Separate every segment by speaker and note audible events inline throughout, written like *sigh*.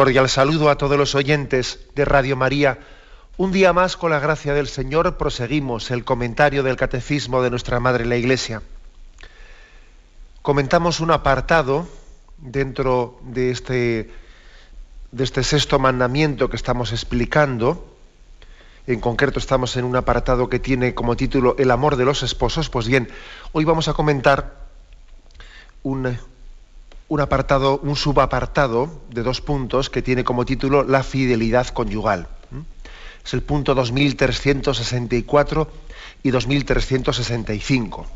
Speaker 1: Cordial saludo a todos los oyentes de Radio María. Un día más, con la gracia del Señor, proseguimos el comentario del Catecismo de nuestra Madre la Iglesia. Comentamos un apartado dentro de este, de este sexto mandamiento que estamos explicando. En concreto estamos en un apartado que tiene como título El amor de los esposos. Pues bien, hoy vamos a comentar un, un apartado, un subapartado de dos puntos que tiene como título La fidelidad conyugal. Es el punto 2364 y 2365.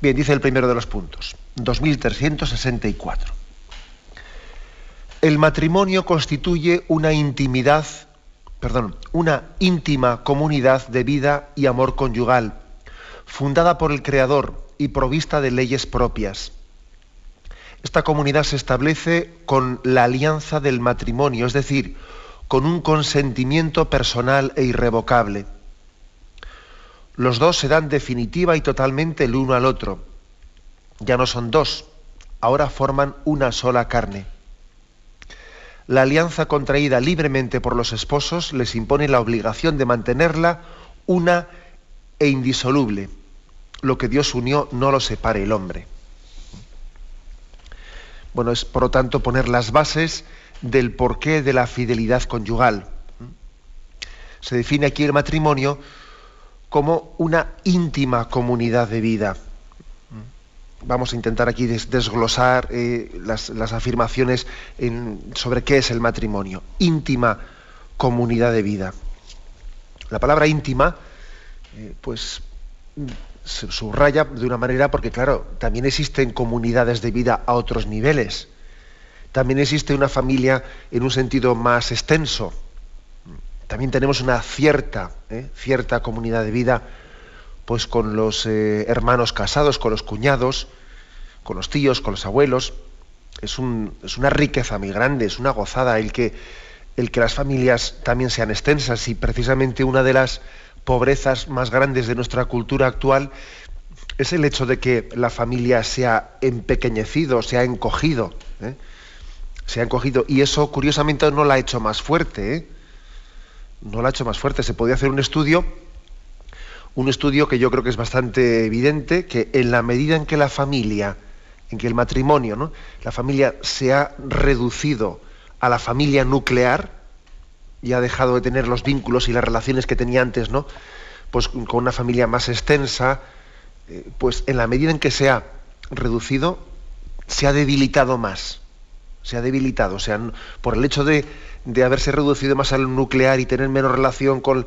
Speaker 1: Bien, dice el primero de los puntos, 2364. El matrimonio constituye una intimidad, perdón, una íntima comunidad de vida y amor conyugal, fundada por el Creador y provista de leyes propias esta comunidad se establece con la alianza del matrimonio, es decir, con un consentimiento personal e irrevocable. Los dos se dan definitiva y totalmente el uno al otro. Ya no son dos, ahora forman una sola carne. La alianza contraída libremente por los esposos les impone la obligación de mantenerla una e indisoluble. Lo que Dios unió no lo separe el hombre. Bueno, es por lo tanto poner las bases del porqué de la fidelidad conyugal. Se define aquí el matrimonio como una íntima comunidad de vida. Vamos a intentar aquí desglosar eh, las, afirmaciones sobre qué es el matrimonio. Íntima comunidad de vida. La palabra íntima, eh, pues subraya de una manera porque, claro, también existen comunidades de vida a otros niveles. También existe una familia en un sentido más extenso. También tenemos una cierta, ¿eh? cierta comunidad de vida pues con los eh, hermanos casados, con los cuñados, con los tíos, con los abuelos. Es, es, una riqueza muy grande, es una gozada el que, el que las familias también sean extensas y precisamente una de las pobrezas más grandes de nuestra cultura actual es el hecho de que la familia se ha empequeñecido, se ha encogido. ¿eh? Se ha encogido. Y eso, curiosamente, no la ha hecho más fuerte. ¿eh? No la ha hecho más fuerte. Se podía hacer un estudio, un estudio que yo creo que es bastante evidente, que en la medida en que la familia, en que el matrimonio, ¿no? la familia se ha reducido a la familia nuclear, y ha dejado de tener los vínculos y las relaciones que tenía antes, ¿no? Pues con una familia más extensa, eh, pues en la medida en que se ha reducido, se ha debilitado más. Se ha debilitado. O sea, por el hecho de, haberse reducido más al nuclear y tener menos relación con,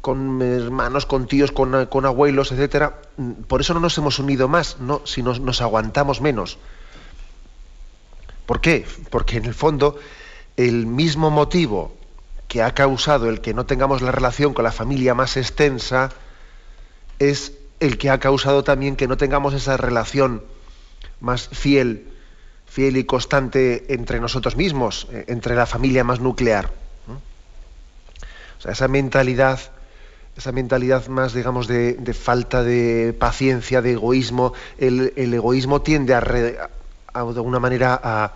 Speaker 1: con hermanos, con tíos, con, abuelos, etcétera, por eso no nos hemos unido más, no, si nos aguantamos menos. ¿Por qué? Porque en el fondo el mismo motivo que ha causado el que no tengamos la relación con la familia más extensa es el que ha causado también que no tengamos esa relación más fiel, fiel y constante entre nosotros mismos, eh, entre la familia más nuclear. O sea, esa mentalidad, esa mentalidad más, digamos, de, falta de paciencia, de egoísmo, el, egoísmo tiende a, de alguna manera a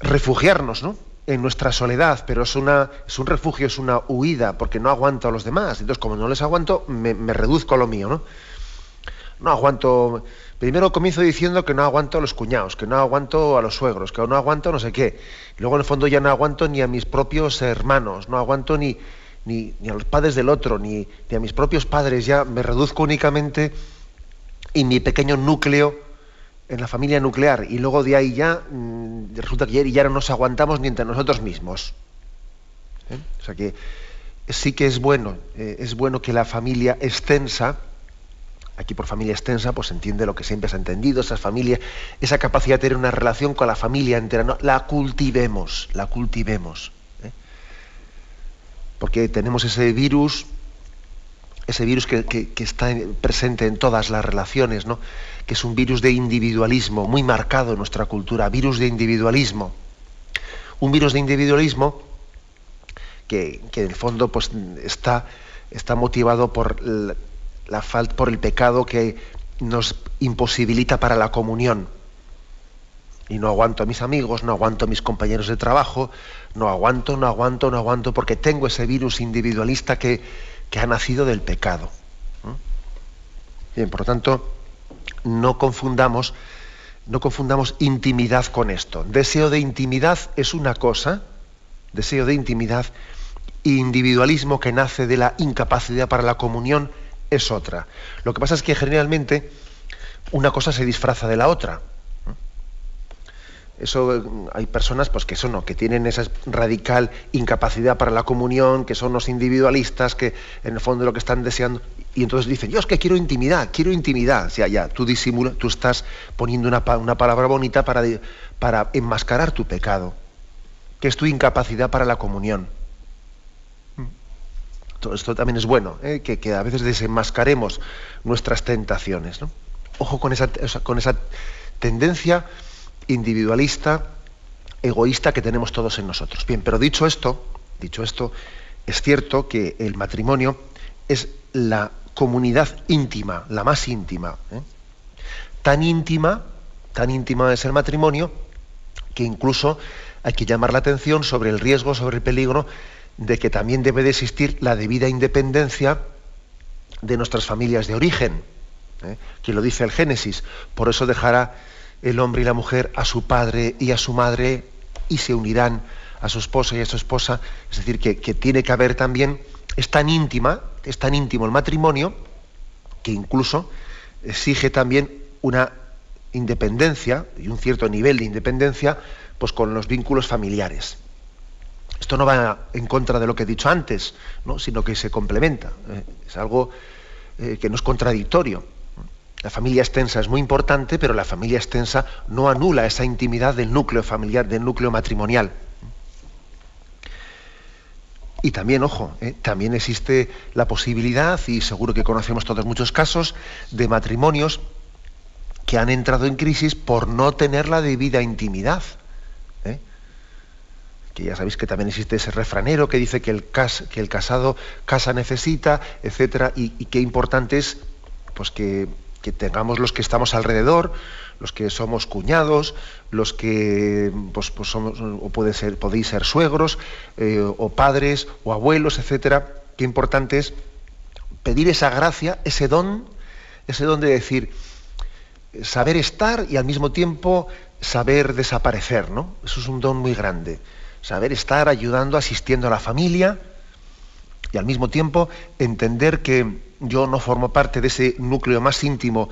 Speaker 1: refugiarnos, ¿no? En nuestra soledad, pero es, una, es un refugio, es una huida, porque no aguanto a los demás. Entonces, como no les aguanto, me, reduzco a lo mío, ¿no? No aguanto. Primero comienzo diciendo que no aguanto a los cuñados, que no aguanto a los suegros, que no aguanto no sé qué. Luego en el fondo ya no aguanto ni a mis propios hermanos, no aguanto ni, ni, ni a los padres del otro, ni, ni a mis propios padres. Ya me reduzco únicamente en mi pequeño núcleo en la familia nuclear y luego de ahí ya mm, resulta que ya no nos aguantamos ni entre nosotros mismos. ¿Eh? O sea que sí que es bueno, eh, es bueno que la familia extensa Aquí por familia extensa, pues entiende lo que siempre se ha entendido, esa familia, esa capacidad de tener una relación con la familia entera, la cultivemos, la cultivemos. ¿eh? Porque tenemos ese virus, ese virus que, que, está presente en todas las relaciones, ¿no? que es un virus de individualismo muy marcado en nuestra cultura, virus de individualismo. Un virus de individualismo que, que en el fondo pues, está, está motivado por la por el pecado que nos imposibilita para la comunión. Y no aguanto a mis amigos, no aguanto a mis compañeros de trabajo, no aguanto, no aguanto, no aguanto, porque tengo ese virus individualista que, que ha nacido del pecado. Bien, por lo tanto, no confundamos, no confundamos intimidad con esto. Deseo de intimidad es una cosa, deseo de intimidad, individualismo que nace de la incapacidad para la comunión es otra. Lo que pasa es que generalmente una cosa se disfraza de la otra. Eso hay personas pues que son que tienen esa radical incapacidad para la comunión, que son los individualistas, que en el fondo lo que están deseando y entonces dicen, "Yo es que quiero intimidad, quiero intimidad." O sea, ya tú disimulas, tú estás poniendo una, una palabra bonita para, para enmascarar tu pecado, que es tu incapacidad para la comunión esto, también es bueno, ¿eh? que, a veces desenmascaremos nuestras tentaciones. Ojo con esa, con esa tendencia individualista, egoísta que tenemos todos en nosotros. Bien, pero dicho esto, dicho esto, es cierto que el matrimonio es la comunidad íntima, la más íntima. ¿eh? Tan íntima, tan íntima es el matrimonio, que incluso hay que llamar la atención sobre el riesgo, sobre el peligro de que también debe de existir la debida independencia de nuestras familias de origen, ¿eh? que lo dice el Génesis. Por eso dejará el hombre y la mujer a su padre y a su madre y se unirán a su esposa y a su esposa. Es decir, que, que tiene que haber también, es tan íntima, es tan íntimo el matrimonio, que incluso exige también una independencia y un cierto nivel de independencia pues con los vínculos familiares. Esto no va en contra de lo que he dicho antes, ¿no? sino que se complementa. ¿eh? es algo eh, que no es contradictorio. La familia extensa es muy importante, pero la familia extensa no anula esa intimidad del núcleo familiar, del núcleo matrimonial. Y también, ojo, ¿eh? también existe la posibilidad, y seguro que conocemos todos muchos casos, de matrimonios que han entrado en crisis por no tener la debida intimidad que ya sabéis que también existe ese refranero que dice que el, casado casa necesita, etcétera, y, qué importante es pues que, tengamos los que estamos alrededor, los que somos cuñados, los que pues, pues somos, o puede ser, podéis ser suegros, eh, o padres, o abuelos, etcétera, qué importante es pedir esa gracia, ese don, ese don de decir, saber estar y al mismo tiempo saber desaparecer, ¿no? Eso es un don muy grande saber estar ayudando, asistiendo a la familia y al mismo tiempo entender que yo no formo parte de ese núcleo más íntimo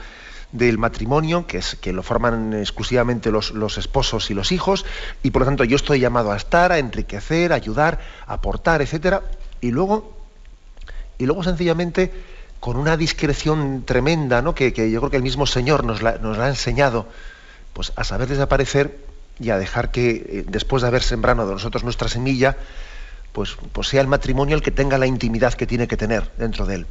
Speaker 1: del matrimonio, que, es, que lo forman exclusivamente los, los, esposos y los hijos, y por lo tanto yo estoy llamado a estar, a enriquecer, a ayudar, a aportar, etcétera, y luego, y luego sencillamente con una discreción tremenda, ¿no? que, yo creo que el mismo Señor nos la, nos ha enseñado, pues a saber desaparecer y a dejar que, eh, después de haber sembrado de nosotros nuestra semilla, pues, pues sea el matrimonio el que tenga la intimidad que tiene que tener dentro de él.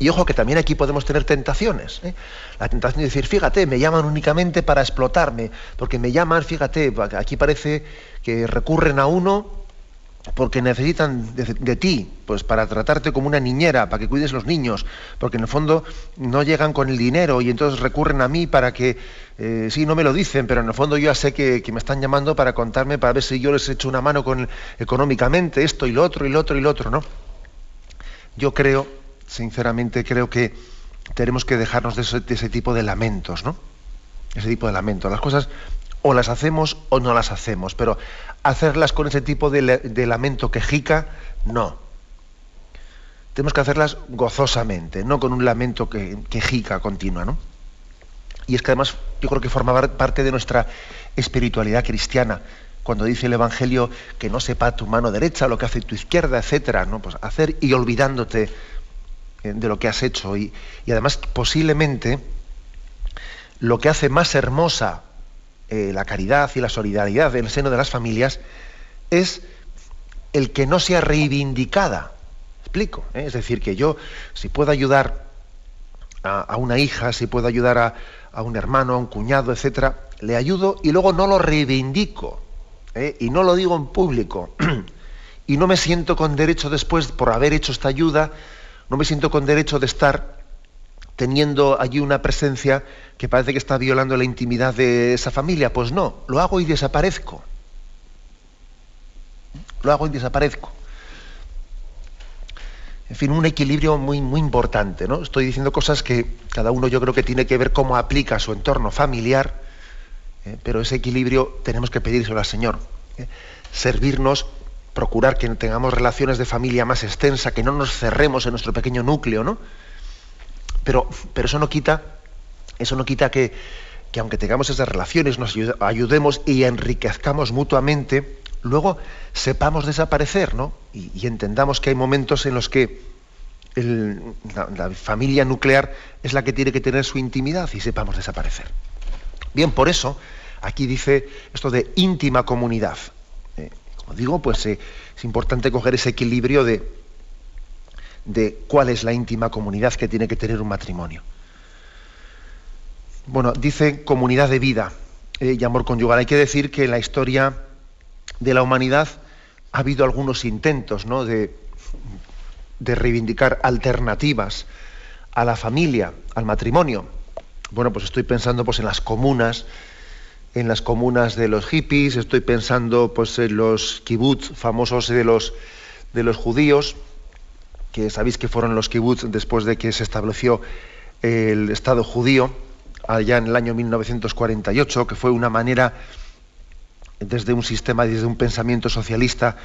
Speaker 1: Y ojo que también aquí podemos tener tentaciones. ¿eh? La tentación de decir, fíjate, me llaman únicamente para explotarme, porque me llaman, fíjate, aquí parece que recurren a uno porque necesitan de, ti, pues para tratarte como una niñera, para que cuides los niños, porque en el fondo no llegan con el dinero y entonces recurren a mí para que, eh, sí, no me lo dicen, pero en el fondo yo ya sé que, me están llamando para contarme, para ver si yo les echo una mano con, económicamente, esto y lo otro y lo otro y lo otro, ¿no? Yo creo, sinceramente, creo que tenemos que dejarnos de ese, de tipo de lamentos, ¿no? Ese tipo de lamentos. Las cosas o las hacemos o no las hacemos, pero hacerlas con ese tipo de, lamento quejica, no. Tenemos que hacerlas gozosamente, no con un lamento que, quejica continua, ¿no? Y es que además yo creo que forma parte de nuestra espiritualidad cristiana. Cuando dice el Evangelio que no sepa tu mano derecha lo que hace tu izquierda, etcétera, ¿no? Pues hacer y olvidándote de lo que has hecho y, además posiblemente lo que hace más hermosa eh, la caridad y la solidaridad en el seno de las familias es el que no sea reivindicada. Explico. ¿eh? Es decir, que yo, si puedo ayudar a, una hija, si puedo ayudar a, a, un hermano, a un cuñado, etcétera, le ayudo y luego no lo reivindico. Y no lo digo en público. *clears throat* y no me siento con derecho después, por haber hecho esta ayuda, no me siento con derecho de estar teniendo allí una presencia que parece que está violando la intimidad de esa familia. Pues no, lo hago y desaparezco. Lo hago y desaparezco. En fin, un equilibrio muy, muy importante. ¿no? Estoy diciendo cosas que cada uno yo creo que tiene que ver cómo aplica su entorno familiar, ¿eh? pero ese equilibrio tenemos que pedírselo al Señor. ¿eh? Servirnos procurar que tengamos relaciones de familia más extensa, que no nos cerremos en nuestro pequeño núcleo, ¿no? Pero, pero eso no quita, eso no quita que, aunque tengamos esas relaciones, nos ayudemos y enriquezcamos mutuamente, luego sepamos desaparecer, ¿no? Y, entendamos que hay momentos en los que la, familia nuclear es la que tiene que tener su intimidad y sepamos desaparecer. Bien, por eso aquí dice esto de íntima comunidad digo, pues eh, es importante coger ese equilibrio de, de cuál es la íntima comunidad que tiene que tener un matrimonio. Bueno, dice comunidad de vida eh, y amor conyugal. Hay que decir que en la historia de la humanidad ha habido algunos intentos ¿no? de, de reivindicar alternativas a la familia, al matrimonio. Bueno, pues estoy pensando pues, en las comunas, en las comunas de los hippies, estoy pensando pues, en los kibbutz famosos de los, de los judíos, que sabéis que fueron los kibbutz después de que se estableció el Estado judío, allá en el año 1948, que fue una manera, desde un sistema, desde un pensamiento socialista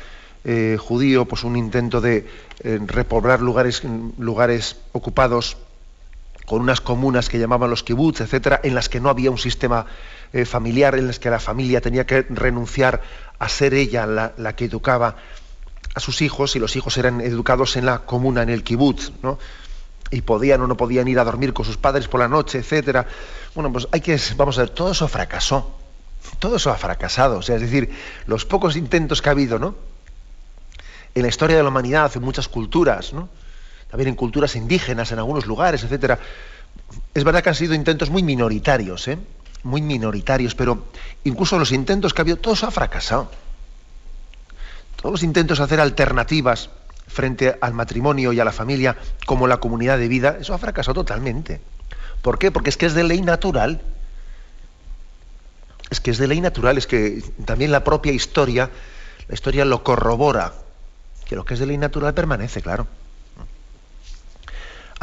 Speaker 1: eh, judío, pues un intento de eh, repoblar lugares, lugares ocupados con unas comunas que llamaban los kibbutz, etcétera, en las que no había un sistema eh, familiar, en las que la familia tenía que renunciar a ser ella la, que educaba a sus hijos y los hijos eran educados en la comuna, en el kibbutz, ¿no? y podían o no podían ir a dormir con sus padres por la noche, etcétera. Bueno, pues hay que, vamos a ver, todo eso fracasó. Todo eso ha fracasado. O sea, es decir, los pocos intentos que ha habido, ¿no? En la historia de la humanidad, en muchas culturas, ¿no? También en culturas indígenas, en algunos lugares, etcétera. Es verdad que han sido intentos muy minoritarios, ¿eh? muy minoritarios, pero incluso los intentos que ha habido, todo eso ha fracasado. Todos los intentos de hacer alternativas frente al matrimonio y a la familia como la comunidad de vida, eso ha fracasado totalmente. ¿Por qué? Porque es que es de ley natural. Es que es de ley natural, es que también la propia historia, la historia lo corrobora, que lo que es de ley natural permanece, claro.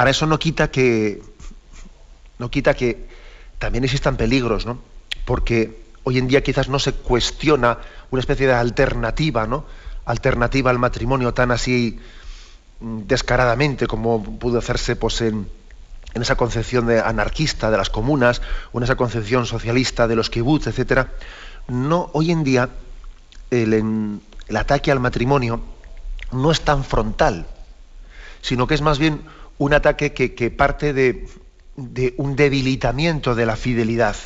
Speaker 1: Ahora eso no quita que no quita que también existan peligros, ¿no? Porque hoy en día quizás no se cuestiona una especie de alternativa, ¿no? Alternativa al matrimonio tan así mm, descaradamente como pudo hacerse pues, en, esa concepción de anarquista de las comunas o en esa concepción socialista de los kibbutz, etcétera. No, hoy en día el, el ataque al matrimonio no es tan frontal, sino que es más bien un ataque que, parte de, un debilitamiento de la fidelidad.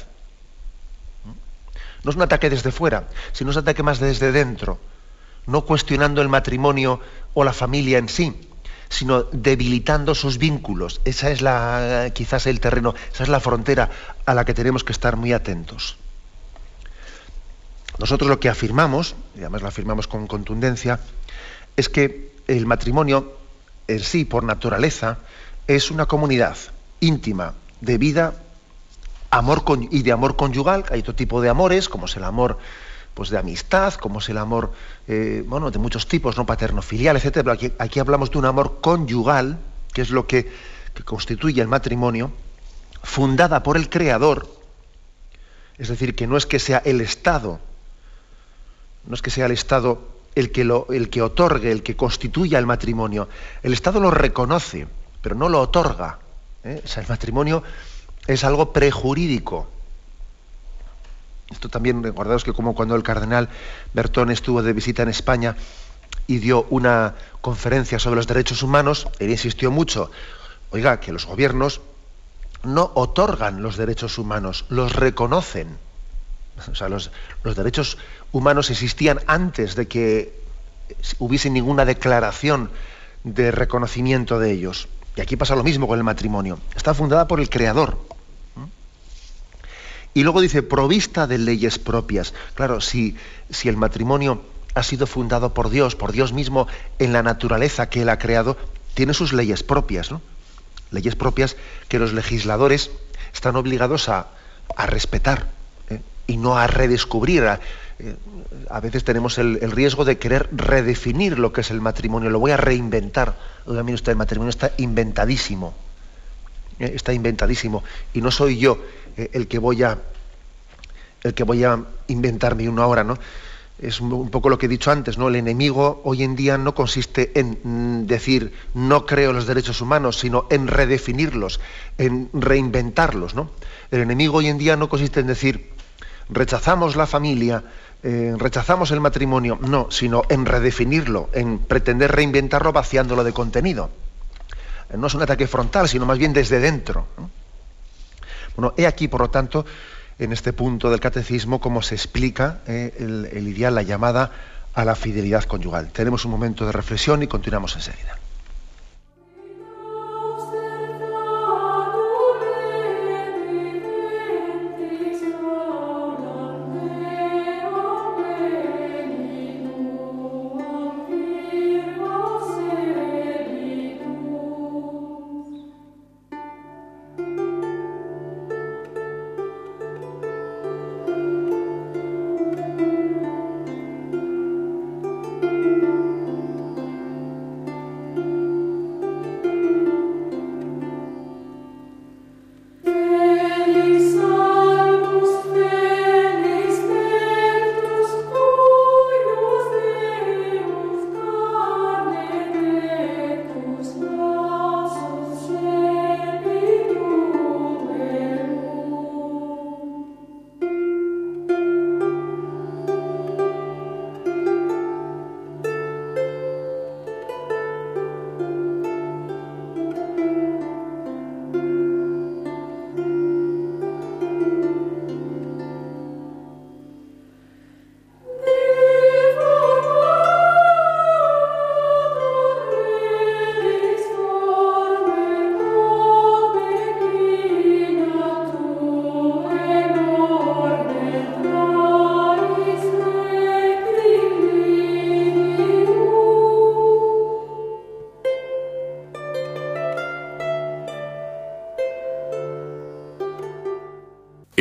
Speaker 1: No es un ataque desde fuera, sino es un ataque más desde dentro, no cuestionando el matrimonio o la familia en sí, sino debilitando sus vínculos. Esa es la, quizás el terreno, esa es la frontera a la que tenemos que estar muy atentos. Nosotros lo que afirmamos, y además lo afirmamos con contundencia, es que el matrimonio en sí, por naturaleza, es una comunidad íntima de vida amor y de amor conyugal. Hay otro tipo de amores, como es el amor pues, de amistad, como es el amor eh, bueno, de muchos tipos, no paterno-filial, etc. Pero aquí, aquí, hablamos de un amor conyugal, que es lo que, que constituye el matrimonio, fundada por el Creador. Es decir, que no es que sea el Estado, no es que sea el Estado el que, el que otorgue, el que constituya el matrimonio. El Estado lo reconoce, pero no lo otorga. ¿eh? O sea, el matrimonio es algo prejurídico. Esto también, recordaos que como cuando el cardenal Bertón estuvo de visita en España y dio una conferencia sobre los derechos humanos, él insistió mucho Oiga, que los gobiernos no otorgan los derechos humanos, los reconocen. *laughs* O sea, los, los derechos humanos existían antes de que hubiese ninguna declaración de reconocimiento de ellos. Y aquí pasa lo mismo con el matrimonio. Está fundada por el Creador. Y luego dice, provista de leyes propias. Claro, si, si el matrimonio ha sido fundado por Dios, por Dios mismo, en la naturaleza que Él ha creado, tiene sus leyes propias, ¿no? Leyes propias que los legisladores están obligados a, respetar ¿eh? Y no a redescubrir. A, eh, veces tenemos el, riesgo de querer redefinir lo que es el matrimonio, lo voy a reinventar. Oiga, mire el matrimonio está inventadísimo. ¿eh? Está inventadísimo. Y no soy yo el que voy a el que voy a inventarme uno ahora, ¿no? es un poco lo que he dicho antes, ¿no? El enemigo hoy en día no consiste en mm, decir no creo los derechos humanos, sino en redefinirlos, en reinventarlos, ¿no? El enemigo hoy en día no consiste en decir rechazamos la familia, eh, rechazamos el matrimonio, no, sino en redefinirlo, en pretender reinventarlo vaciándolo de contenido. No es un ataque frontal, sino más bien desde dentro. Bueno, he aquí, por lo tanto, en este punto del catecismo cómo se explica eh, el, el ideal, la llamada a la fidelidad conyugal. Tenemos un momento de reflexión y continuamos enseguida.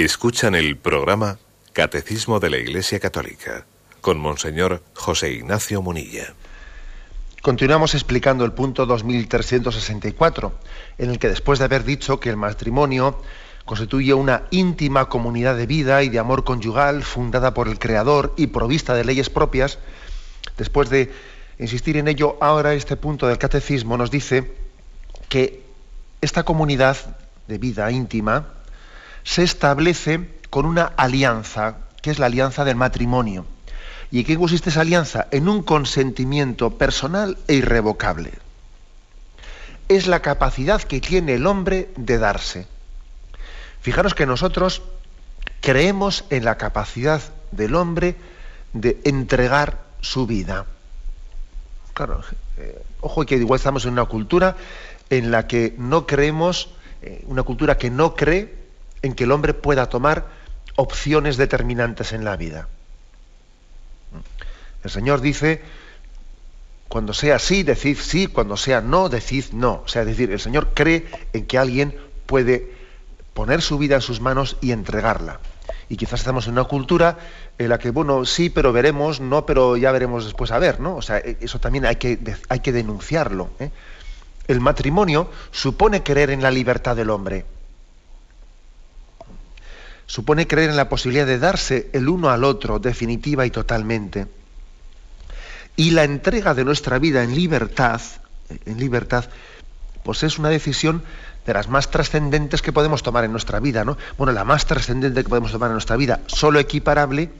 Speaker 2: Escuchan el programa Catecismo de la Iglesia Católica con Monseñor José Ignacio Munilla.
Speaker 1: Continuamos explicando el punto 2364, en el que después de haber dicho que el matrimonio constituye una íntima comunidad de vida y de amor conyugal fundada por el Creador y provista de leyes propias, después de insistir en ello, ahora este punto del catecismo nos dice que esta comunidad de vida íntima, se establece con una alianza, que es la alianza del matrimonio. ¿Y en qué consiste esa alianza? En un consentimiento personal e irrevocable. Es la capacidad que tiene el hombre de darse. Fijaros que nosotros creemos en la capacidad del hombre de entregar su vida. Claro, eh, ojo que igual estamos en una cultura en la que no creemos, eh, una cultura que no cree en que el hombre pueda tomar opciones determinantes en la vida. El Señor dice, cuando sea sí, decid sí, cuando sea no, decid no. O sea, es decir, el Señor cree en que alguien puede poner su vida en sus manos y entregarla. Y quizás estamos en una cultura en la que, bueno, sí, pero veremos, no, pero ya veremos después a ver, ¿no? O sea, eso también hay que, hay que denunciarlo. ¿eh? El matrimonio supone creer en la libertad del hombre supone creer en la posibilidad de darse el uno al otro definitiva y totalmente. Y la entrega de nuestra vida en libertad, en libertad, pues es una decisión de las más trascendentes que podemos tomar en nuestra vida, ¿no? Bueno, la más trascendente que podemos tomar en nuestra vida, solo equiparable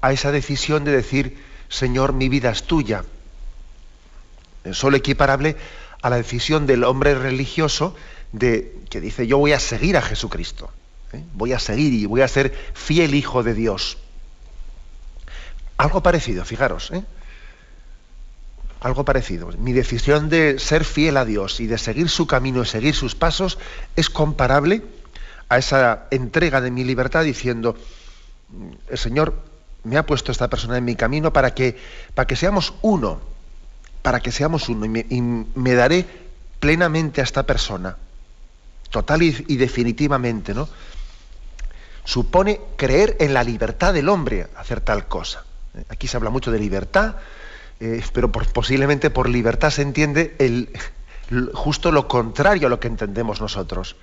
Speaker 1: a esa decisión de decir, Señor, mi vida es tuya. Solo equiparable a la decisión del hombre religioso de que dice yo voy a seguir a Jesucristo, ¿eh? voy a seguir y voy a ser fiel hijo de Dios. Algo parecido, fijaros, ¿eh? algo parecido. Mi decisión de ser fiel a Dios y de seguir su camino y seguir sus pasos es comparable a esa entrega de mi libertad diciendo, el Señor me ha puesto esta persona en mi camino para que, para que seamos uno, para que seamos uno, y me, daré plenamente a esta persona, total y, definitivamente, ¿no? Supone creer en la libertad del hombre hacer tal cosa. Aquí se habla mucho de libertad, eh, pero posiblemente por libertad se entiende el, justo lo contrario a lo que entendemos nosotros.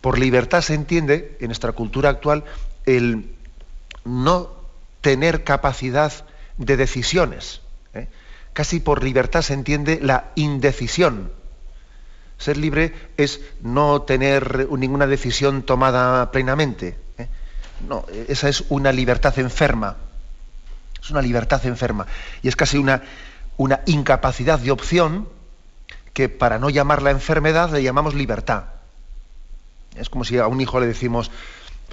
Speaker 1: Por libertad se entiende, en nuestra cultura actual, el no tener capacidad de decisiones. ¿eh? Casi por libertad se entiende la indecisión. Ser libre es no tener ninguna decisión tomada plenamente. No, esa es una libertad enferma. Es una libertad enferma. Y es casi una, una incapacidad de opción que para no llamarla enfermedad le llamamos libertad. Es como si a un hijo le decimos,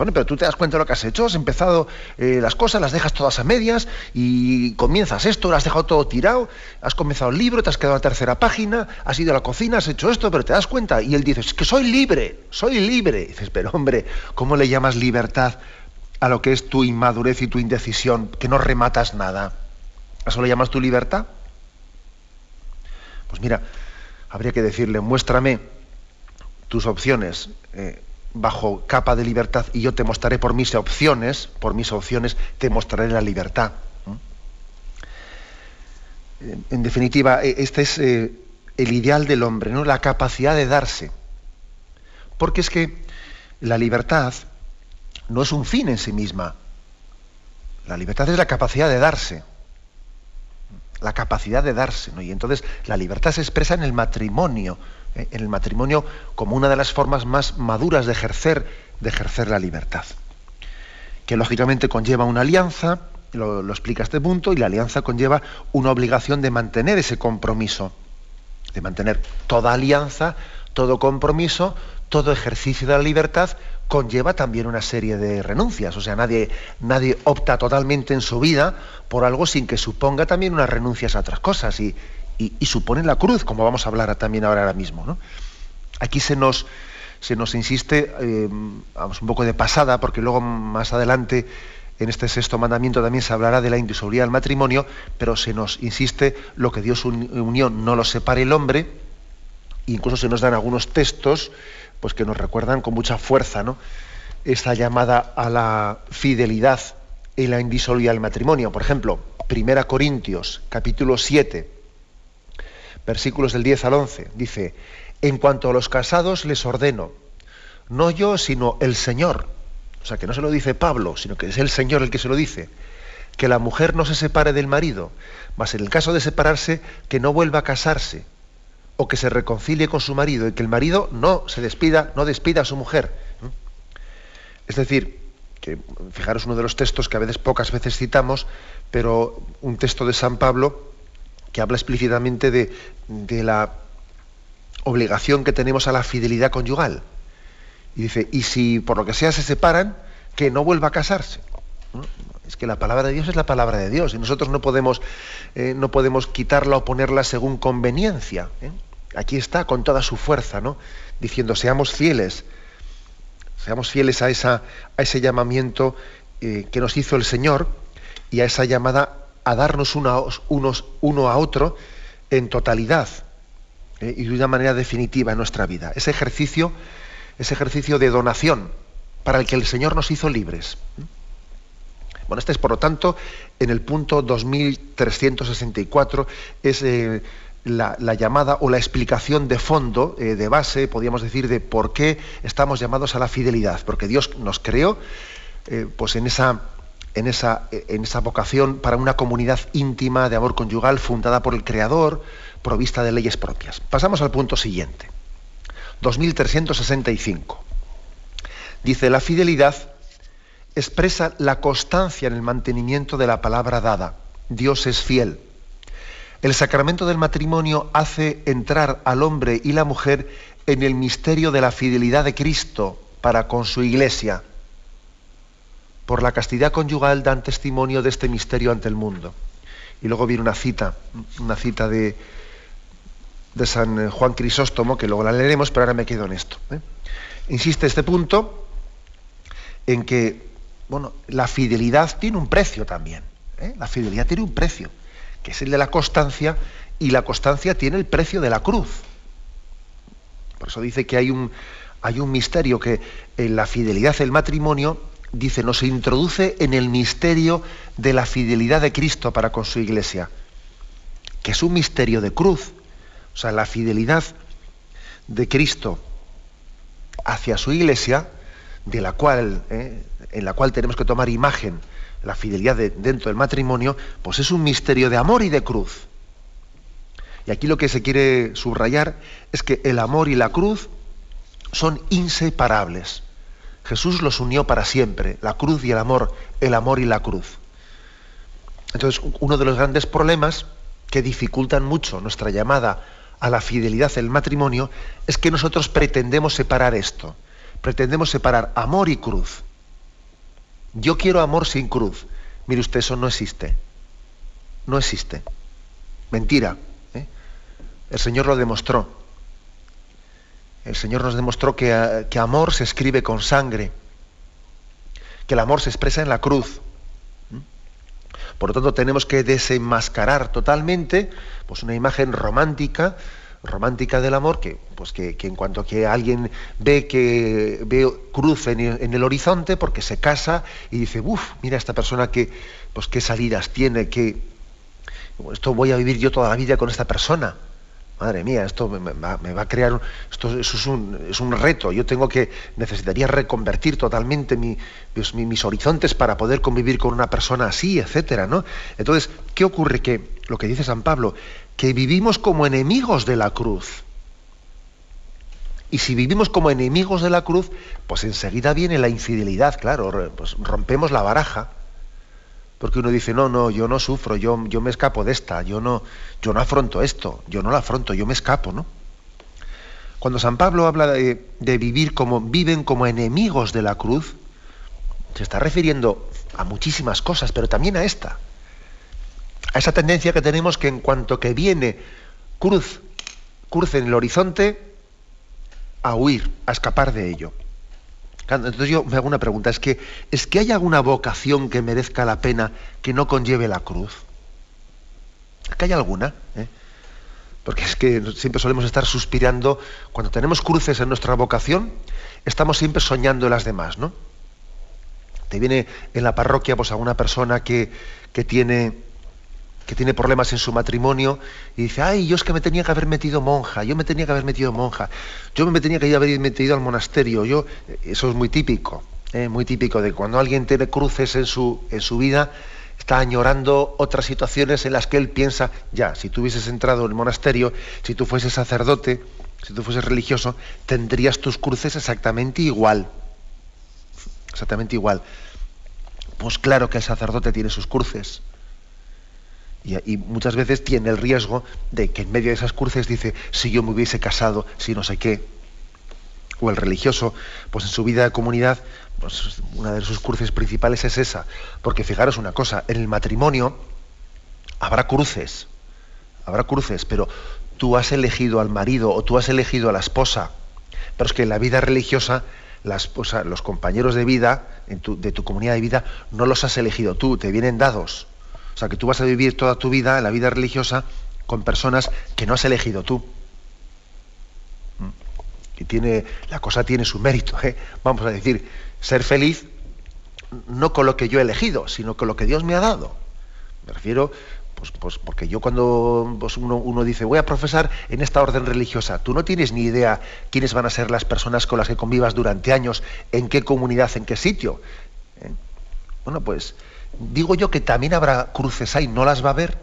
Speaker 1: bueno, pero tú te das cuenta de lo que has hecho, has empezado eh, las cosas, las dejas todas a medias y comienzas esto, lo has dejado todo tirado, has comenzado el libro, te has quedado en la tercera página, has ido a la cocina, has hecho esto, pero te das cuenta. Y él dice, es que soy libre, soy libre. Dices, pero hombre, ¿cómo le llamas libertad a lo que es tu inmadurez y tu indecisión, que no rematas nada? ¿A eso le llamas tu libertad? Pues mira, habría que decirle, muéstrame tus opciones eh, bajo capa de libertad y yo te mostraré por mis opciones, por mis opciones, te mostraré la libertad. En definitiva, e, este es eh, el ideal del hombre, ¿no? la capacidad de darse. Porque es que la libertad no es un fin en sí misma. La libertad es la capacidad de darse. La capacidad de darse. ¿no? Y entonces la libertad se expresa en el matrimonio. En el matrimonio como una de las formas más maduras de ejercer, de ejercer la libertad. Que lógicamente conlleva una alianza, lo, lo explica este punto, y la alianza conlleva una obligación de mantener ese compromiso, de mantener toda alianza, todo compromiso, todo ejercicio de la libertad conlleva también una serie de renuncias. O sea, nadie, nadie opta totalmente en su vida por algo sin que suponga también unas renuncias a otras cosas. Y, y, supone la cruz, como vamos a hablar también ahora, mismo. Aquí se nos, se nos insiste, eh, vamos un poco de pasada, porque luego más adelante en este sexto mandamiento también se hablará de la indisolubilidad del matrimonio, pero se nos insiste lo que Dios unió no lo separe el hombre, e incluso se nos dan algunos textos pues que nos recuerdan con mucha fuerza ¿no? esta llamada a la fidelidad en la indisolubilidad del matrimonio. Por ejemplo, 1 Corintios, capítulo 7, versículos del 10 al 11, dice, en cuanto a los casados les ordeno, no yo, sino el Señor, o sea, que no se lo dice Pablo, sino que es el Señor el que se lo dice, que la mujer no se separe del marido, mas en el caso de separarse, que no vuelva a casarse, o que se reconcilie con su marido, y que el marido no se despida, no despida a su mujer. Es decir, que fijaros uno de los textos que a veces pocas veces citamos, pero un texto de San Pablo que habla explícitamente de, la obligación que tenemos a la fidelidad conyugal. Y dice, y si por lo que sea se separan, que no vuelva a casarse. Es que la palabra de Dios es la palabra de Dios y nosotros no podemos, eh, no podemos quitarla o ponerla según conveniencia. ¿eh? Aquí está con toda su fuerza, ¿no? diciendo, seamos fieles, seamos fieles a, esa, a ese llamamiento eh, que nos hizo el Señor y a esa llamada a darnos unos, uno a otro en totalidad ¿eh? y de una manera definitiva en nuestra vida. Ese ejercicio, ese ejercicio de donación para el que el Señor nos hizo libres. Bueno, este es por lo tanto en el punto 2364, es eh, la, llamada o la explicación de fondo, eh, de base, podríamos decir, de por qué estamos llamados a la fidelidad. Porque Dios nos creó pues en esa en esa, en esa vocación para una comunidad íntima de amor conyugal fundada por el Creador, provista de leyes propias. Pasamos al punto siguiente. 2365. Dice, la fidelidad expresa la constancia en el mantenimiento de la palabra dada. Dios es fiel. El sacramento del matrimonio hace entrar al hombre y la mujer en el misterio de la fidelidad de Cristo para con su iglesia. Por la castidad conyugal dan testimonio de este misterio ante el mundo. Y luego viene una cita, una cita de, San Juan Crisóstomo, que luego la leeremos, pero ahora me quedo en esto. ¿eh? Insiste este punto en que bueno, la fidelidad tiene un precio también. ¿eh? La fidelidad tiene un precio, que es el de la constancia, y la constancia tiene el precio de la cruz. Por eso dice que hay un, hay un misterio que en la fidelidad del matrimonio, dice, nos introduce en el misterio de la fidelidad de Cristo para con su iglesia, que es un misterio de cruz. O sea, la fidelidad de Cristo hacia su iglesia, de la cual ¿eh? en la cual tenemos que tomar imagen, la fidelidad dentro del matrimonio, pues es un misterio de amor y de cruz. Y aquí lo que se quiere subrayar es que el amor y la cruz son inseparables. Jesús los unió para siempre, la cruz y el amor, el amor y la cruz. Entonces, uno de los grandes problemas que dificultan mucho nuestra llamada a la fidelidad del matrimonio es que nosotros pretendemos separar esto, pretendemos separar amor y cruz. Yo quiero amor sin cruz. Mire usted, eso no existe. No existe. Mentira. ¿eh? El Señor lo demostró. El Señor nos demostró que, que, amor se escribe con sangre, que el amor se expresa en la cruz. Por lo tanto, tenemos que desenmascarar totalmente pues, una imagen romántica romántica del amor que, pues que, en cuanto que alguien ve que ve cruz en, el horizonte porque se casa y dice, uff, mira esta persona que, pues qué salidas tiene, que esto voy a vivir yo toda la vida con esta persona. Madre mía, esto me, va, a crear, esto, es, un, es, un, reto. Yo tengo que, necesitaría reconvertir totalmente pues, mis horizontes para poder convivir con una persona así, etcétera, ¿no? Entonces, ¿qué ocurre? Que lo que dice San Pablo, que vivimos como enemigos de la cruz. Y si vivimos como enemigos de la cruz, pues enseguida viene la infidelidad, claro, pues rompemos la baraja. Porque uno dice, no, no, yo no sufro, yo, yo me escapo de esta, yo no, yo no afronto esto, yo no lo afronto, yo me escapo, ¿no? Cuando San Pablo habla de, de vivir como, viven como enemigos de la cruz, se está refiriendo a muchísimas cosas, pero también a esta a esa tendencia que tenemos que en cuanto que viene cruz, cruz en el horizonte, a huir, a escapar de ello. Entonces yo me hago una pregunta, ¿es que, ¿es que hay alguna vocación que merezca la pena que no conlleve la cruz? ¿Es que hay alguna? ¿Eh? Porque es que siempre solemos estar suspirando, cuando tenemos cruces en nuestra vocación, estamos siempre soñando en las demás, ¿no? Te viene en la parroquia pues, a una persona que, que tiene que tiene problemas en su matrimonio y dice, ay, yo es que me tenía que haber metido monja, yo me tenía que haber metido monja, yo me tenía que haber metido al monasterio, yo, eso es muy típico, ¿eh? muy típico de cuando alguien tiene cruces en su, en su vida, está añorando otras situaciones en las que él piensa, ya, si tú hubieses entrado en el monasterio, si tú fueses sacerdote, si tú fueses religioso, tendrías tus cruces exactamente igual. Exactamente igual. Pues claro que el sacerdote tiene sus cruces. Y, muchas veces tiene el riesgo de que en medio de esas cruces dice, si yo me hubiese casado, si no sé qué. O el religioso, pues en su vida de comunidad, pues una de sus cruces principales es esa. Porque fijaros una cosa, en el matrimonio habrá cruces, habrá cruces, pero tú has elegido al marido o tú has elegido a la esposa. Pero es que en la vida religiosa, la esposa, los compañeros de vida de tu comunidad de vida, no los has elegido tú, te vienen dados. Sea, que tú vas a vivir toda tu vida, la vida religiosa, con personas que no has elegido tú. Y tiene, la cosa tiene su mérito. ¿eh? Vamos a decir, ser feliz no con lo que yo he elegido, sino con lo que Dios me ha dado. Me refiero, pues, pues porque yo cuando pues uno, dice, voy a profesar en esta orden religiosa, tú no tienes ni idea quiénes van a ser las personas con las que convivas durante años, en qué comunidad, en qué sitio. Bueno, pues digo yo que también habrá cruces ahí, no las va a ver.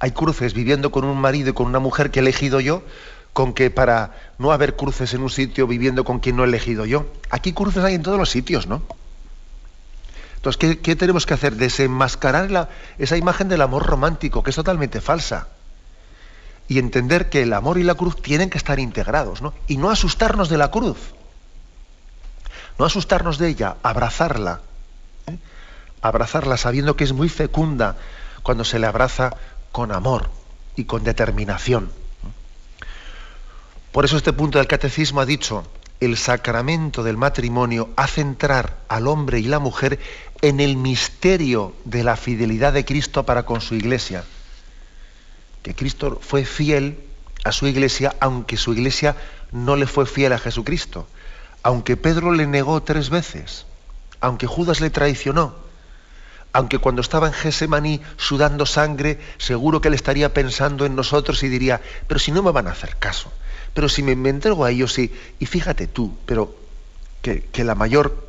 Speaker 1: Hay cruces viviendo con un marido y con una mujer que he elegido yo, con que para no haber cruces en un sitio viviendo con quien no he elegido yo. Aquí cruces hay en todos los sitios, ¿no? Entonces, ¿qué, tenemos que hacer? Desenmascarar esa imagen del amor romántico, que es totalmente falsa. Y entender que el amor y la cruz tienen que estar integrados, ¿no? Y no asustarnos de la cruz. No asustarnos de ella, abrazarla. Abrazarla sabiendo que es muy fecunda cuando se le abraza con amor y con determinación. Por eso este punto del catecismo ha dicho, el sacramento del matrimonio hace entrar al hombre y la mujer en el misterio de la fidelidad de Cristo para con su iglesia. Que Cristo fue fiel a su iglesia, aunque su iglesia no le fue fiel a Jesucristo. Aunque Pedro le negó tres veces, aunque Judas le traicionó, aunque cuando estaba en Gesemaní sudando sangre, seguro que él estaría pensando en nosotros y diría, pero si no me van a hacer caso, pero si me, entrego a ellos, sí, y fíjate tú, pero que, la mayor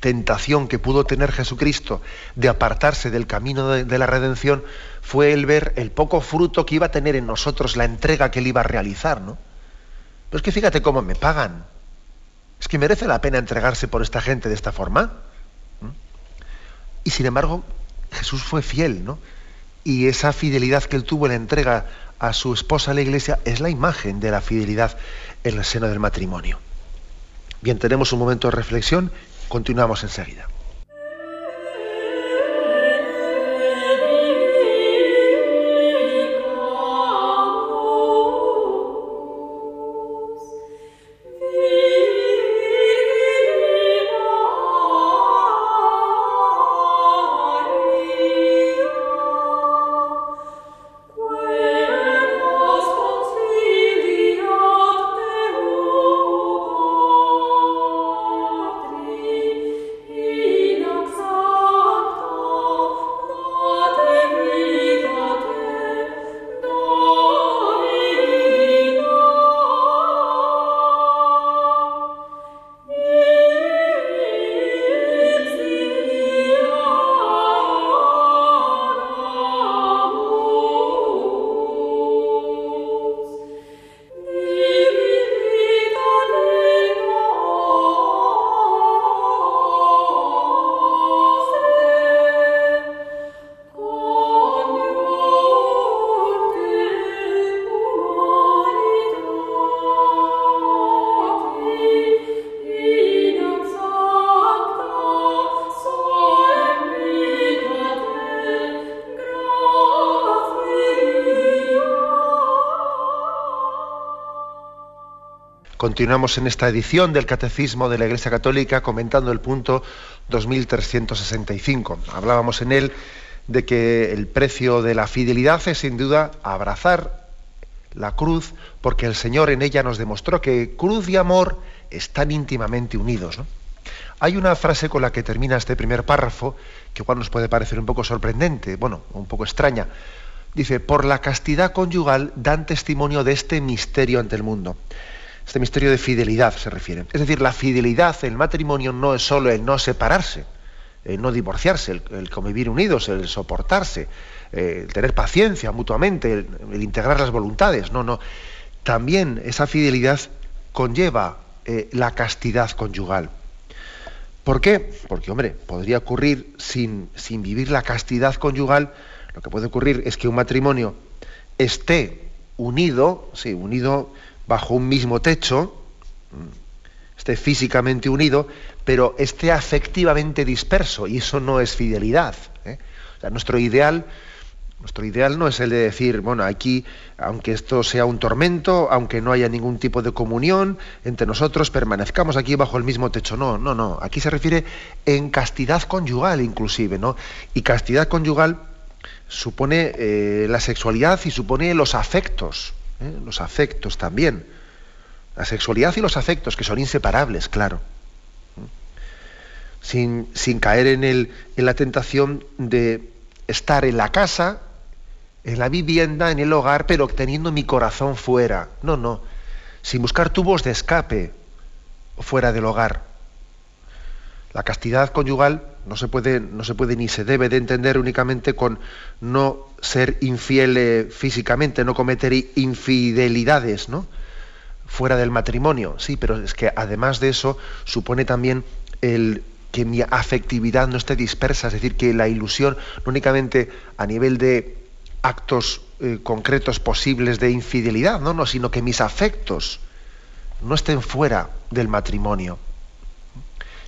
Speaker 1: tentación que pudo tener Jesucristo de apartarse del camino de, la redención fue el ver el poco fruto que iba a tener en nosotros la entrega que él iba a realizar, ¿no? Pero es que fíjate cómo me pagan. Es que merece la pena entregarse por esta gente de esta forma. Y sin embargo, Jesús fue fiel, ¿no? Y esa fidelidad que él tuvo en la entrega a su esposa a la iglesia es la imagen de la fidelidad en el seno del matrimonio. Bien, tenemos un momento de reflexión, continuamos enseguida. Continuamos en esta edición del Catecismo de la Iglesia Católica comentando el punto 2365. Hablábamos en él de que el precio de la fidelidad es sin duda abrazar la cruz, porque el Señor en ella nos demostró que cruz y amor están íntimamente unidos. Hay una frase con la que termina este primer párrafo, que igual nos puede parecer un poco sorprendente, bueno, un poco extraña. Dice, por la castidad conyugal dan testimonio de este misterio ante el mundo. Este misterio de fidelidad se refiere. Es decir, la fidelidad el matrimonio no es solo el no separarse, el no divorciarse, el, convivir unidos, el soportarse, el tener paciencia mutuamente, el, integrar las voluntades. No, no. También esa fidelidad conlleva eh, la castidad conyugal. ¿Por qué? Porque, hombre, podría ocurrir sin, sin vivir la castidad conyugal, lo que puede ocurrir es que un matrimonio esté unido, sí, unido bajo un mismo techo, esté físicamente unido, pero esté afectivamente disperso, y eso no es fidelidad. ¿eh? nuestro ideal, nuestro ideal no es el de decir, bueno, aquí, aunque esto sea un tormento, aunque no haya ningún tipo de comunión entre nosotros, permanezcamos aquí bajo el mismo techo. No, no, no. Aquí se refiere en castidad conyugal, inclusive, ¿no? Y castidad conyugal supone eh, la sexualidad y supone los afectos. ¿Eh? los afectos también. La sexualidad y los afectos, que son inseparables, claro. Sin, sin caer en, el, en la tentación de estar en la casa, en la vivienda, en el hogar, pero teniendo mi corazón fuera. No, no. Sin buscar tubos de escape fuera del hogar. La castidad conyugal no se puede, no se puede ni se debe de entender únicamente con no ser infiel eh, físicamente, no cometer infidelidades, ¿no? Fuera del matrimonio, sí, pero es que además de eso supone también el que mi afectividad no esté dispersa, es decir, que la ilusión no únicamente a nivel de actos eh, concretos posibles de infidelidad, no, no, sino que mis afectos no estén fuera del matrimonio,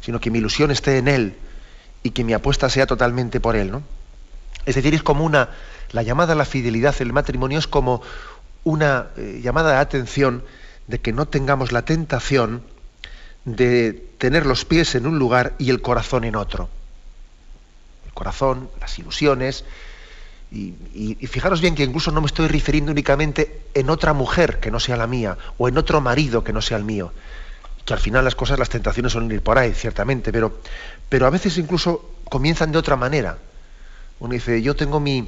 Speaker 1: sino que mi ilusión esté en él y que mi apuesta sea totalmente por él, ¿no? Es decir, es como una la llamada a la fidelidad el matrimonio es como una eh, llamada de atención de que no tengamos la tentación de tener los pies en un lugar y el corazón en otro. El corazón, las ilusiones, y, fijaros bien que incluso no me estoy refiriendo únicamente en otra mujer que no sea la mía, o en otro marido que no sea el mío, que al final las cosas, las tentaciones suelen ir por ahí, ciertamente, pero, pero a veces incluso comienzan de otra manera. Uno dice, yo tengo mi,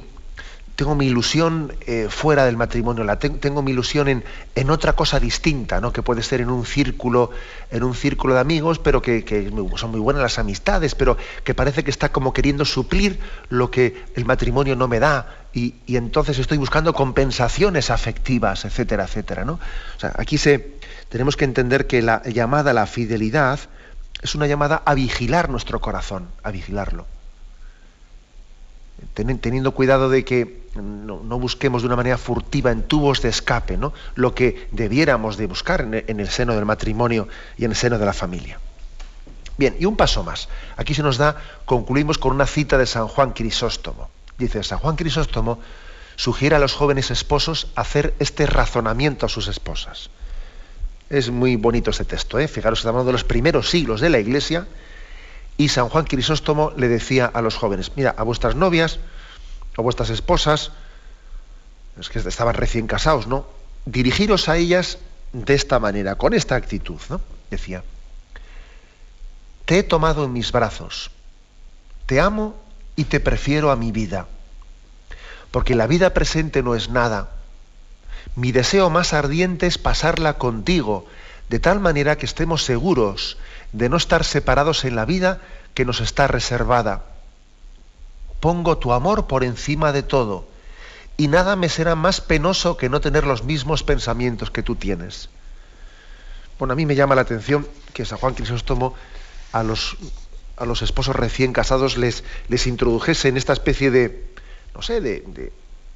Speaker 1: tengo mi ilusión eh, fuera del matrimonio, la tengo mi ilusión en, en, otra cosa distinta, ¿no? que puede ser en un círculo, en un círculo de amigos, pero que, son muy buenas las amistades, pero que parece que está como queriendo suplir lo que el matrimonio no me da, y, entonces estoy buscando compensaciones afectivas, etcétera, etcétera. ¿no? O sea, aquí se, tenemos que entender que la llamada a la fidelidad es una llamada a vigilar nuestro corazón, a vigilarlo teniendo cuidado de que no, busquemos de una manera furtiva en tubos de escape ¿no? lo que debiéramos de buscar en el, seno del matrimonio y en el seno de la familia. Bien, y un paso más. Aquí se nos da, concluimos con una cita de San Juan Crisóstomo. Dice, San Juan Crisóstomo sugiere a los jóvenes esposos hacer este razonamiento a sus esposas. Es muy bonito este texto, ¿eh? fijaros, estamos hablando de los primeros siglos de la Iglesia, y San Juan Crisóstomo le decía a los jóvenes, mira, a vuestras novias, a vuestras esposas, es que estaban recién casados, ¿no? Dirigiros a ellas de esta manera, con esta actitud, ¿no? Decía, te he tomado en mis brazos, te amo y te prefiero a mi vida, porque la vida presente no es nada. Mi deseo más ardiente es pasarla contigo, de tal manera que estemos seguros de no estar separados en la vida que nos está reservada. Pongo tu amor por encima de todo, y nada me será más penoso que no tener los mismos pensamientos que tú tienes. Bueno, a mí me llama la atención que San Juan Crisóstomo a los, a los esposos recién casados les, les introdujese en esta especie de, no sé, de,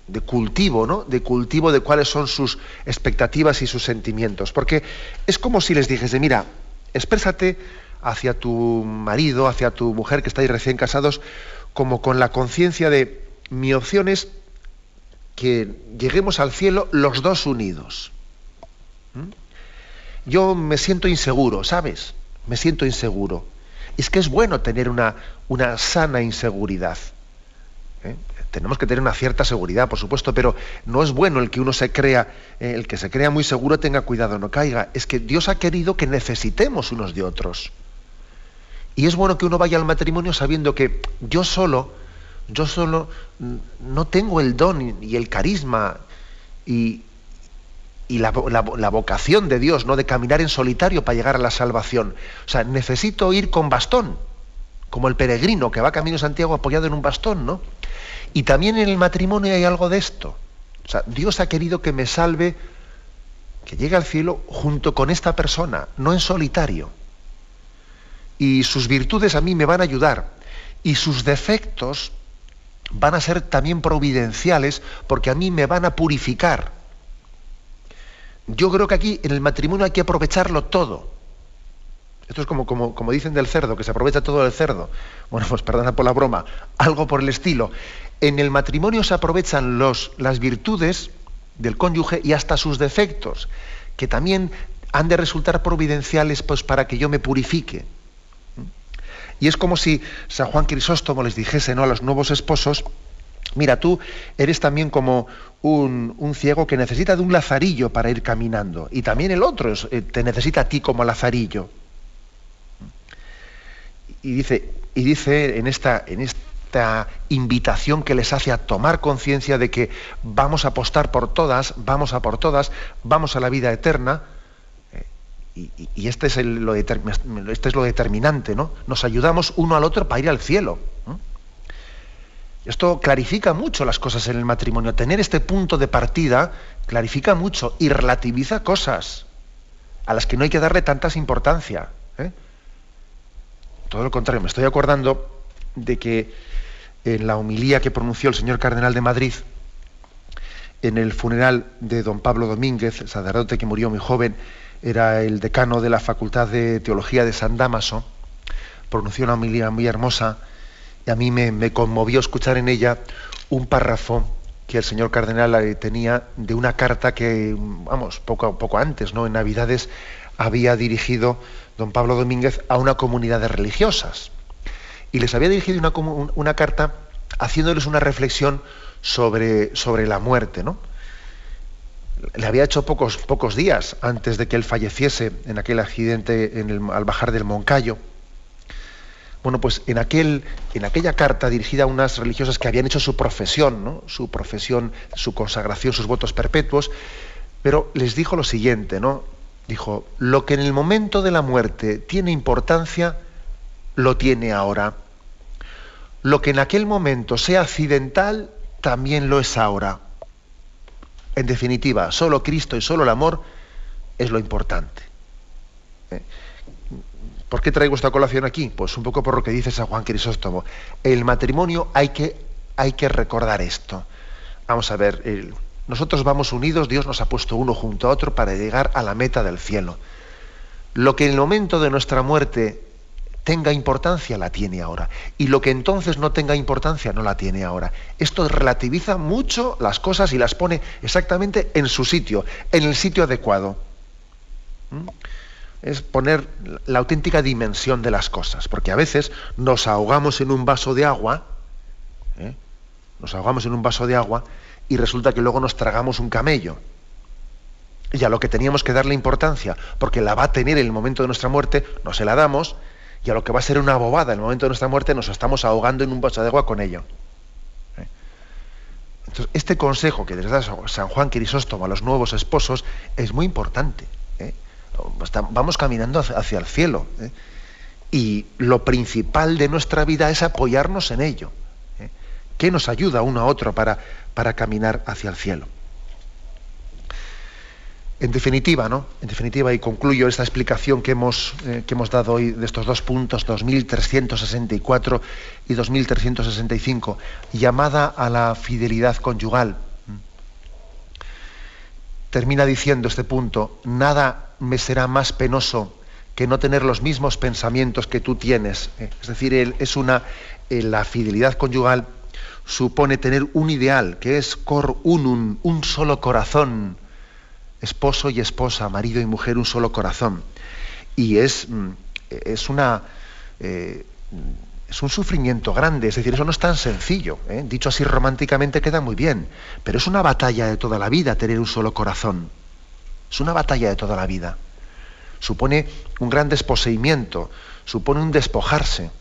Speaker 1: de cultivo, ¿no? De cultivo de cuáles son sus expectativas y sus sentimientos. Porque es como si les dijese, mira, exprésate hacia tu marido, hacia tu mujer que estáis recién casados, como con la conciencia de mi opción es que lleguemos al cielo los dos unidos. ¿Mm? Yo me siento inseguro, ¿sabes? Me siento inseguro. Es que es bueno tener una, una sana inseguridad. ¿eh? Tenemos que tener una cierta seguridad, por supuesto, pero no es bueno el que uno se crea, eh, el que se crea muy seguro tenga cuidado, no caiga. Es que Dios ha querido que necesitemos unos de otros. Y es bueno que uno vaya al matrimonio sabiendo que yo solo, yo solo no tengo el don y el carisma y, la, la, vocación de Dios, ¿no? De caminar en solitario para llegar a la salvación. O sea, necesito ir con bastón, como el peregrino que va camino a Santiago apoyado en un bastón, ¿no? Y también en el matrimonio hay algo de esto. O sea, Dios ha querido que me salve, que llegue al cielo junto con esta persona, no en solitario. Y sus virtudes a mí me van a ayudar. Y sus defectos van a ser también providenciales porque a mí me van a purificar. Yo creo que aquí en el matrimonio hay que aprovecharlo todo. Esto es como, como, como dicen del cerdo, que se aprovecha todo del cerdo. Bueno, pues perdona por la broma, algo por el estilo. En el matrimonio se aprovechan los, las virtudes del cónyuge y hasta sus defectos, que también han de resultar providenciales pues, para que yo me purifique. Y es como si San Juan Crisóstomo les dijese ¿no? a los nuevos esposos, mira, tú eres también como un, un, ciego que necesita de un lazarillo para ir caminando, y también el otro eh, te necesita a ti como lazarillo. Y dice, y dice en esta, en esta esta invitación que les hace a tomar conciencia de que vamos a apostar por todas, vamos a por todas, vamos a la vida eterna. Eh, y, este, es lo este, es lo determinante, ¿no? Nos ayudamos uno al otro para ir al cielo. Esto clarifica mucho las cosas en el matrimonio. Tener este punto de partida clarifica mucho y relativiza cosas a las que no hay que darle tantas importancia. ¿eh? todo lo contrario, me estoy acordando de que en la homilía que pronunció el señor cardenal de Madrid en el funeral de don Pablo Domínguez, el sacerdote que murió muy joven, era el decano de la Facultad de Teología de San Damaso, pronunció una homilía muy hermosa y a mí me, conmovió escuchar en ella un párrafo que el señor cardenal tenía de una carta que, vamos, poco, poco antes, ¿no? En Navidades había dirigido don Pablo Domínguez a una comunidad de religiosas. Y les había dirigido una, carta haciéndoles una reflexión sobre, sobre la muerte, ¿no? Le había hecho pocos, pocos días antes de que él falleciese en aquel accidente en el, al bajar del Moncayo. Bueno, pues en, aquel, en aquella carta dirigida a unas religiosas que habían hecho su profesión, ¿no? su profesión, su consagración, sus votos perpetuos, pero les dijo lo siguiente, ¿no? Dijo, lo que en el momento de la muerte tiene importancia, lo tiene ahora. Lo que en aquel momento sea accidental, también lo es ahora. En definitiva, solo Cristo y solo el amor es lo importante. ¿Eh? ¿Por qué traigo esta colación aquí? Pues un poco por lo que dice San Juan Crisóstomo. El matrimonio hay que, hay que recordar esto. Vamos a ver, nosotros vamos unidos, Dios nos ha puesto uno junto a otro para llegar a la meta del cielo. Lo que en el momento de nuestra muerte tenga importancia, la tiene ahora. Y lo que entonces no tenga importancia, no la tiene ahora. Esto relativiza mucho las cosas y las pone exactamente en su sitio, en el sitio adecuado. ¿Mm? Es poner la auténtica dimensión de las cosas, porque a veces nos ahogamos en un vaso de agua, ¿eh? nos ahogamos en un vaso de agua y resulta que luego nos tragamos un camello. Y a lo que teníamos que darle importancia, porque la va a tener en el momento de nuestra muerte, no se la damos y a lo que va a ser una bobada en el momento de nuestra muerte nos estamos ahogando en un vaso de agua con ello. ¿Eh? Entonces, este consejo que les da San Juan Crisóstomo a los nuevos esposos es muy importante. ¿eh? Vamos caminando hacia el cielo. ¿eh? Y lo principal de nuestra vida es apoyarnos en ello. ¿Qué nos ayuda uno a otro para, para caminar hacia el cielo? En definitiva, ¿no? En definitiva, y concluyo esta explicación que hemos, eh, que hemos dado hoy de estos dos puntos, 2364 y 2365, llamada a la fidelidad conyugal. Termina diciendo este punto, nada me será más penoso que no tener los mismos pensamientos que tú tienes. ¿eh? Es decir, es una, eh, la fidelidad conyugal supone tener un ideal, que es cor unum, un solo corazón, esposo y esposa, marido y mujer, un solo corazón. Y es, mm, es una. Eh, es un sufrimiento grande, es decir, eso no es tan sencillo. ¿eh? Dicho así románticamente queda muy bien, pero es una batalla de toda la vida tener un solo corazón. Es una batalla de toda la vida. Supone un gran desposeimiento, supone un despojarse.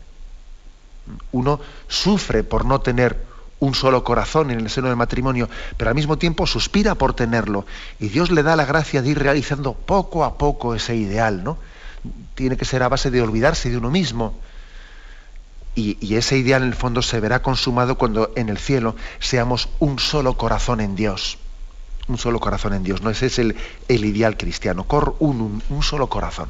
Speaker 1: Uno sufre por no tener un solo corazón en el seno del matrimonio, pero al mismo tiempo suspira por tenerlo. Y Dios le da la gracia de ir realizando poco a poco ese ideal, ¿no? Tiene que ser a base de olvidarse de uno mismo. Y, ese ideal en el fondo se verá consumado cuando en el cielo seamos un solo corazón en Dios. Un solo corazón en Dios. ¿no? Ese es el, el ideal cristiano. Cor un solo corazón.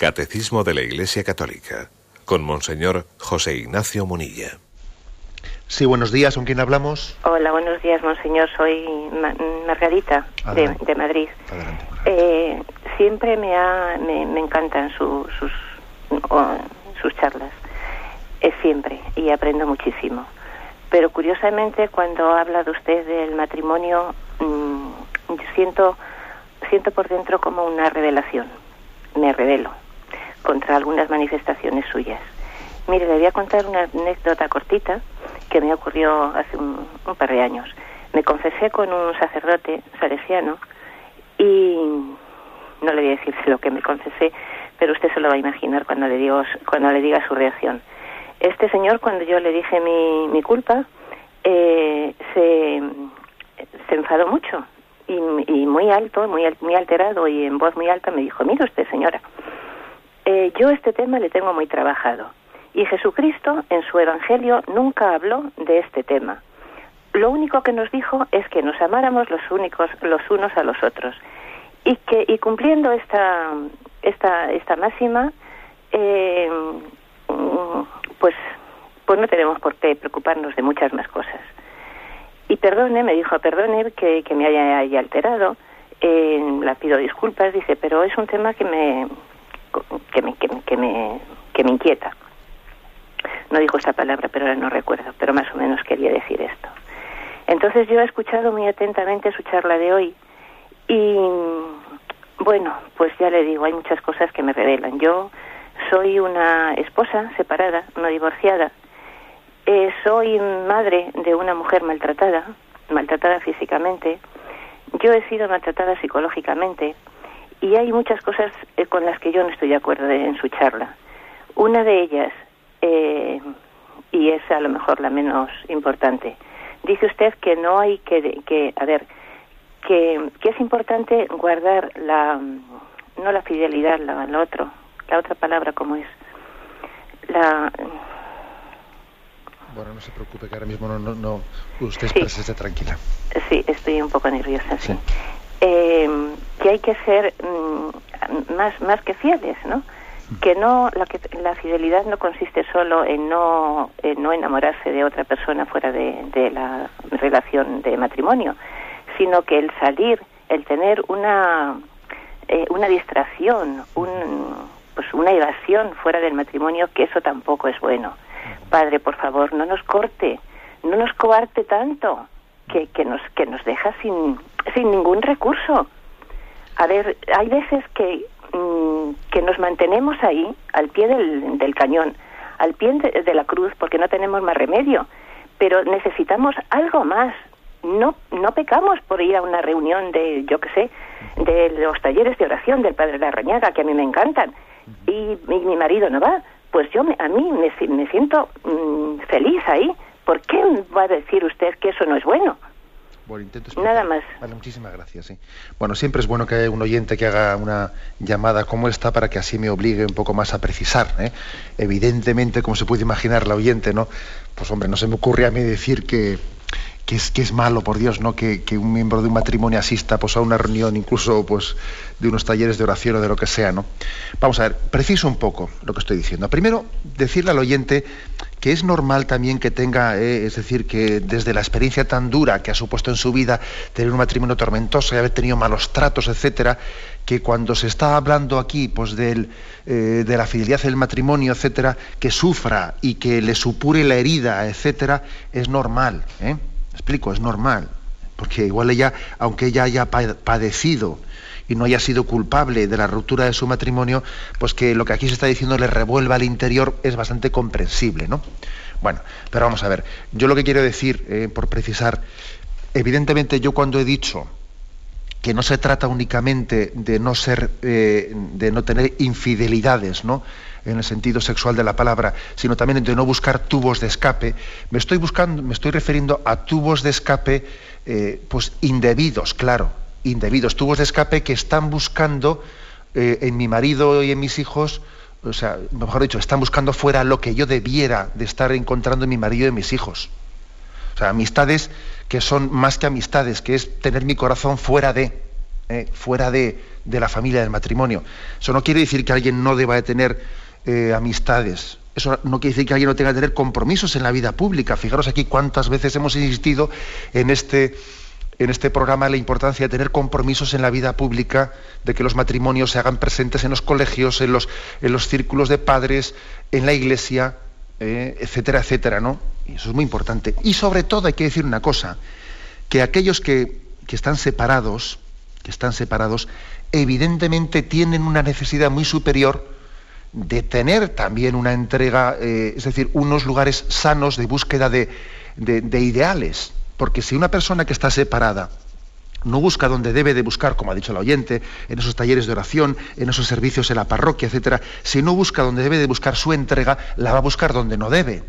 Speaker 2: Catecismo de la Iglesia Católica con Monseñor José Ignacio Munilla.
Speaker 1: Sí, buenos días, ¿con quién hablamos?
Speaker 3: Hola, buenos días, Monseñor. Soy Margarita de, Madrid. Eh, siempre me, ha, me, encantan sus, sus charlas, es siempre, y aprendo muchísimo. Pero curiosamente, cuando habla de usted del matrimonio, mm, siento siento por dentro como una revelación. Me revelo contra algunas manifestaciones suyas. Mire, le voy a contar una anécdota cortita que me ocurrió hace un, par de años. Me confesé con un sacerdote salesiano y no le voy a decir lo que me confesé, pero usted se lo va a imaginar cuando le, digo, cuando le diga su reacción. Este señor, cuando yo le dije mi, mi culpa, eh, se, se enfadó mucho y, muy alto, muy, muy alterado y en voz muy alta me dijo, mire usted señora, eh, yo este tema le tengo muy trabajado. Y Jesucristo en su Evangelio nunca habló de este tema. Lo único que nos dijo es que nos amáramos los únicos los unos a los otros. Y que y cumpliendo esta esta esta máxima eh, pues pues no tenemos por qué preocuparnos de muchas más cosas. Y perdone, me dijo, perdone que, me haya, alterado, eh, la pido disculpas, dice, pero es un tema que me, que me, que, me, que me inquieta. No dijo esta palabra, pero ahora no recuerdo, pero más o menos quería decir esto. Entonces yo he escuchado muy atentamente su charla de hoy y bueno, pues ya le digo, hay muchas cosas que me revelan. Yo soy una esposa separada, no divorciada, eh, soy madre de una mujer maltratada, maltratada físicamente. Yo he sido maltratada psicológicamente y hay muchas cosas eh, con las que yo no estoy de acuerdo en su charla. Una de ellas, eh, y es a lo mejor la menos importante, dice usted que no hay que, que a ver, que, que es importante guardar la, no la fidelidad, la, la otro, la otra palabra como es, la
Speaker 1: bueno, no se preocupe, que ahora mismo no, no, no usted sí. esté tranquila.
Speaker 3: Sí, estoy un poco nerviosa, sí. Eh, que hay que ser mm, más, más que fieles, ¿no? Que no la, que la fidelidad no consiste solo en no, en no enamorarse de otra persona fuera de, de la relación de matrimonio, sino que el salir, el tener una, eh, una distracción, un, pues una evasión fuera del matrimonio, que eso tampoco es bueno Padre, por favor, no nos corte, no nos coarte tanto, que, que, nos, que nos deja sin, sin ningún recurso. A ver, hay veces que, mm, que nos mantenemos ahí, al pie del, del cañón, al pie de, la cruz, porque no tenemos más remedio, pero necesitamos algo más. No, no pecamos por ir a una reunión de, yo qué sé, de los talleres de oración del Padre Larrañaga, que a mí me encantan, y mi marido no va, pues yo a mí me, siento mm, feliz ahí. ¿Por qué va a decir usted que eso no es bueno?
Speaker 1: Bueno, intento Nada más. Vale, muchísimas gracias. Sí. Bueno, siempre es bueno que haya un oyente que haga una llamada como esta para que así me obligue un poco más a precisar. ¿eh? Evidentemente, como se puede imaginar la oyente, ¿no? Pues hombre, no se me ocurre a mí decir que, que es, que es malo, por Dios, ¿no? Que, un miembro de un matrimonio asista pues, a una reunión, incluso pues, de unos talleres de oración o de lo que sea. ¿no? Vamos a ver, preciso un poco lo que estoy diciendo. Primero, decirle al oyente que es normal también que tenga, eh, es decir, que desde la experiencia tan dura que ha supuesto en su vida tener un matrimonio tormentoso y haber tenido malos tratos, etcétera, que cuando se está hablando aquí pues del, eh, de la fidelidad del matrimonio, etcétera, que sufra y que le supure la herida, etcétera, es normal. ¿eh? Explico, es normal, porque igual ella, aunque ella haya padecido y no haya sido culpable de la ruptura de su matrimonio, pues que lo que aquí se está diciendo le revuelva al interior es bastante comprensible, ¿no? Bueno, pero vamos a ver, yo lo que quiero decir, eh, por precisar, evidentemente yo cuando he dicho que no se trata únicamente de no ser, eh, de no tener infidelidades, ¿no? en el sentido sexual de la palabra, sino también de no buscar tubos de escape, me estoy buscando, me estoy refiriendo a tubos de escape, eh, pues indebidos, claro, indebidos, tubos de escape que están buscando eh, en mi marido y en mis hijos o sea, mejor dicho, están buscando fuera lo que yo debiera de estar encontrando en mi marido y en mis hijos. O sea, amistades que son más que amistades, que es tener mi corazón fuera de, eh, fuera de, de, la familia, del matrimonio. Eso no quiere decir que alguien no deba de tener eh, amistades. Eso no quiere decir que alguien no tenga que tener compromisos en la vida pública. Fijaros aquí cuántas veces hemos insistido en este, en este programa la importancia de tener compromisos en la vida pública, de que los matrimonios se hagan presentes en los colegios, en los, en los círculos de padres, en la iglesia, eh, etcétera, etcétera, ¿no? Y eso es muy importante. Y sobre todo hay que decir una cosa, que aquellos que, están separados, que están separados, evidentemente tienen una necesidad muy superior de tener también una entrega, eh, es decir, unos lugares sanos de búsqueda de, de ideales. Porque si una persona que está separada no busca donde debe de buscar, como ha dicho el oyente, en esos talleres de oración, en esos servicios en la parroquia, etcétera, si no busca donde debe de buscar su entrega, la va a buscar donde no debe.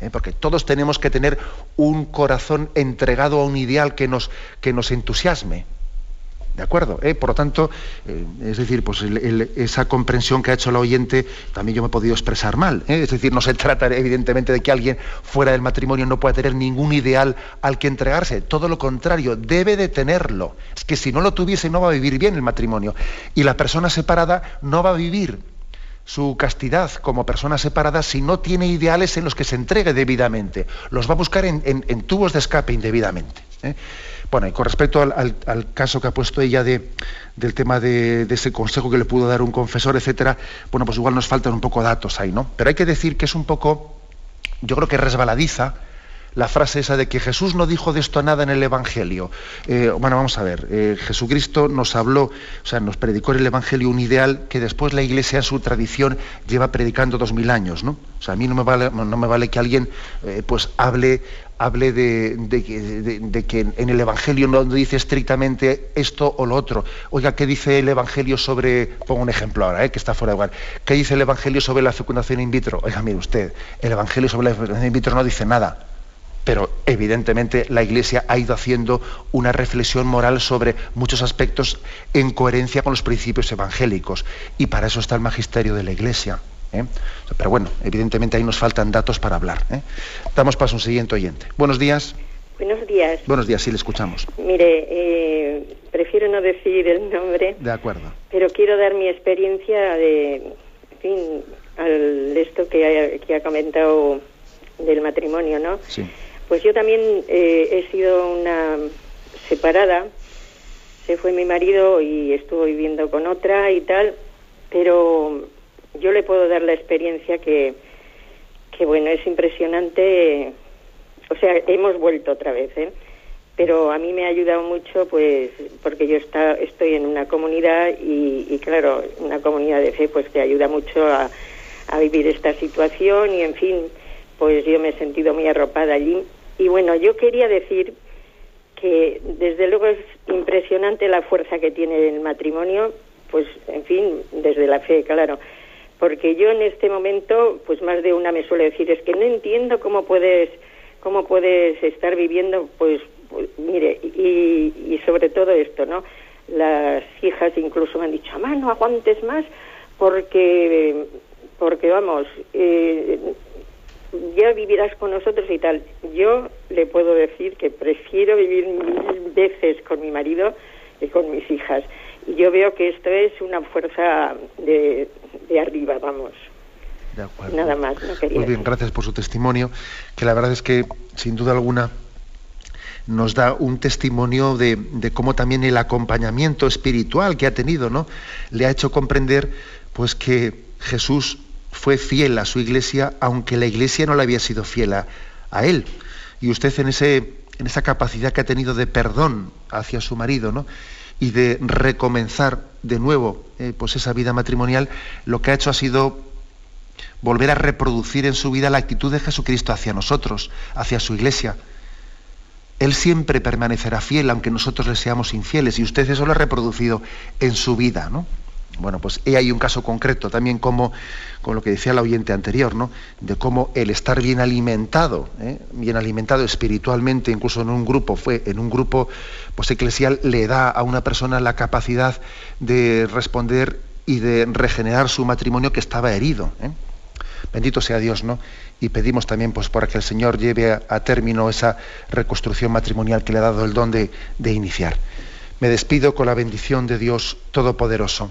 Speaker 1: ¿Eh? Porque todos tenemos que tener un corazón entregado a un ideal que nos, que nos entusiasme. ¿De acuerdo? ¿Eh? Por lo tanto, eh, es decir, pues esa comprensión que ha hecho el oyente, también yo me he podido expresar mal. ¿eh? Es decir, no se *laughs* trata evidentemente de que alguien fuera del matrimonio no pueda tener ningún ideal al que entregarse. Todo lo contrario, debe de tenerlo. Es que si no lo tuviese no va a vivir bien el matrimonio. Y la persona separada no va a vivir su castidad como persona separada si no tiene ideales en los que se entregue debidamente. Los va a buscar en, en tubos de escape indebidamente. Bueno, y con respecto al, caso que ha puesto ella de, del tema de, ese consejo que le pudo dar un confesor, etcétera, bueno, pues igual nos faltan un poco datos ahí, ¿no? Pero hay que decir que es un poco, yo creo que resbaladiza la frase esa de que Jesús no dijo de esto nada en el Evangelio. Eh, bueno, vamos a ver, eh, Jesucristo nos habló, o sea, nos predicó en el Evangelio un ideal que después la Iglesia en su tradición lleva predicando dos mil años, ¿no? O sea, a mí no me vale, no me vale que alguien eh, pues hable hable de, que en el Evangelio no dice estrictamente esto o lo otro. Oiga, ¿qué dice el Evangelio sobre, pongo un ejemplo ahora, eh, que está fuera de lugar, ¿qué dice el Evangelio sobre la fecundación in vitro? Oiga, mire usted, el Evangelio sobre la fecundación in vitro no dice nada, pero evidentemente la Iglesia ha ido haciendo una reflexión moral sobre muchos aspectos en coherencia con los principios evangélicos, y para eso está el magisterio de la Iglesia. ¿Eh? Pero bueno, evidentemente ahí nos faltan datos para hablar. ¿eh? Damos paso a un siguiente oyente. Buenos días.
Speaker 4: Buenos días.
Speaker 1: Buenos días, sí le escuchamos.
Speaker 4: Mire, eh, prefiero no decir el nombre.
Speaker 1: De acuerdo.
Speaker 4: Pero quiero dar mi experiencia de, en fin, al esto que ha, que ha comentado del matrimonio, ¿no?
Speaker 1: Sí.
Speaker 4: Pues yo también he sido una separada. Se fue mi marido y estuvo viviendo con otra y tal, pero yo le puedo dar la experiencia que, que bueno, es impresionante. O sea, hemos vuelto otra vez, ¿eh? Pero a mí me ha ayudado mucho, pues, porque yo está, estoy en una comunidad y, claro, una comunidad de fe, pues, que ayuda mucho a, a vivir esta situación y, en fin, pues yo me he sentido muy arropada allí. Y bueno, yo quería decir que desde luego es impresionante la fuerza que tiene el matrimonio, pues en fin, desde la fe, claro porque yo en este momento, pues más de una me suele decir, es que no entiendo cómo puedes, cómo puedes estar viviendo, pues, pues mire, y, y, sobre todo esto, ¿no? Las hijas incluso me han dicho, mamá, no aguantes más, porque, porque vamos, eh, ya vivirás con nosotros y tal. Yo le puedo decir que prefiero vivir mil veces con mi marido que con mis hijas yo veo que esto es una fuerza de, de arriba, vamos.
Speaker 1: De acuerdo.
Speaker 4: Nada más,
Speaker 1: Muy bien, gracias por su testimonio, que la verdad es que, sin duda alguna, nos da un testimonio de, de, cómo también el acompañamiento espiritual que ha tenido, ¿no? Le ha hecho comprender, pues, que Jesús fue fiel a su iglesia, aunque la iglesia no le había sido fiel a, a él. Y usted en, ese, en esa capacidad que ha tenido de perdón hacia su marido, ¿no? y de recomenzar de nuevo eh, pues esa vida matrimonial, lo que ha hecho ha sido volver a reproducir en su vida la actitud de Jesucristo hacia nosotros, hacia su iglesia. Él siempre permanecerá fiel, aunque nosotros le seamos infieles, y usted eso lo ha reproducido en su vida, ¿no? Bueno, pues he hay un caso concreto también como, con lo que decía el oyente anterior, ¿no? De cómo el estar bien alimentado, ¿eh? bien alimentado espiritualmente, incluso en un grupo, fue en un grupo pues eclesial, le da a una persona la capacidad de responder y de regenerar su matrimonio que estaba herido. ¿eh? Bendito sea Dios, ¿no? Y pedimos también pues, para que el Señor lleve a, término esa reconstrucción matrimonial que le ha dado el don de, de iniciar. Me despido con la bendición de Dios Todopoderoso,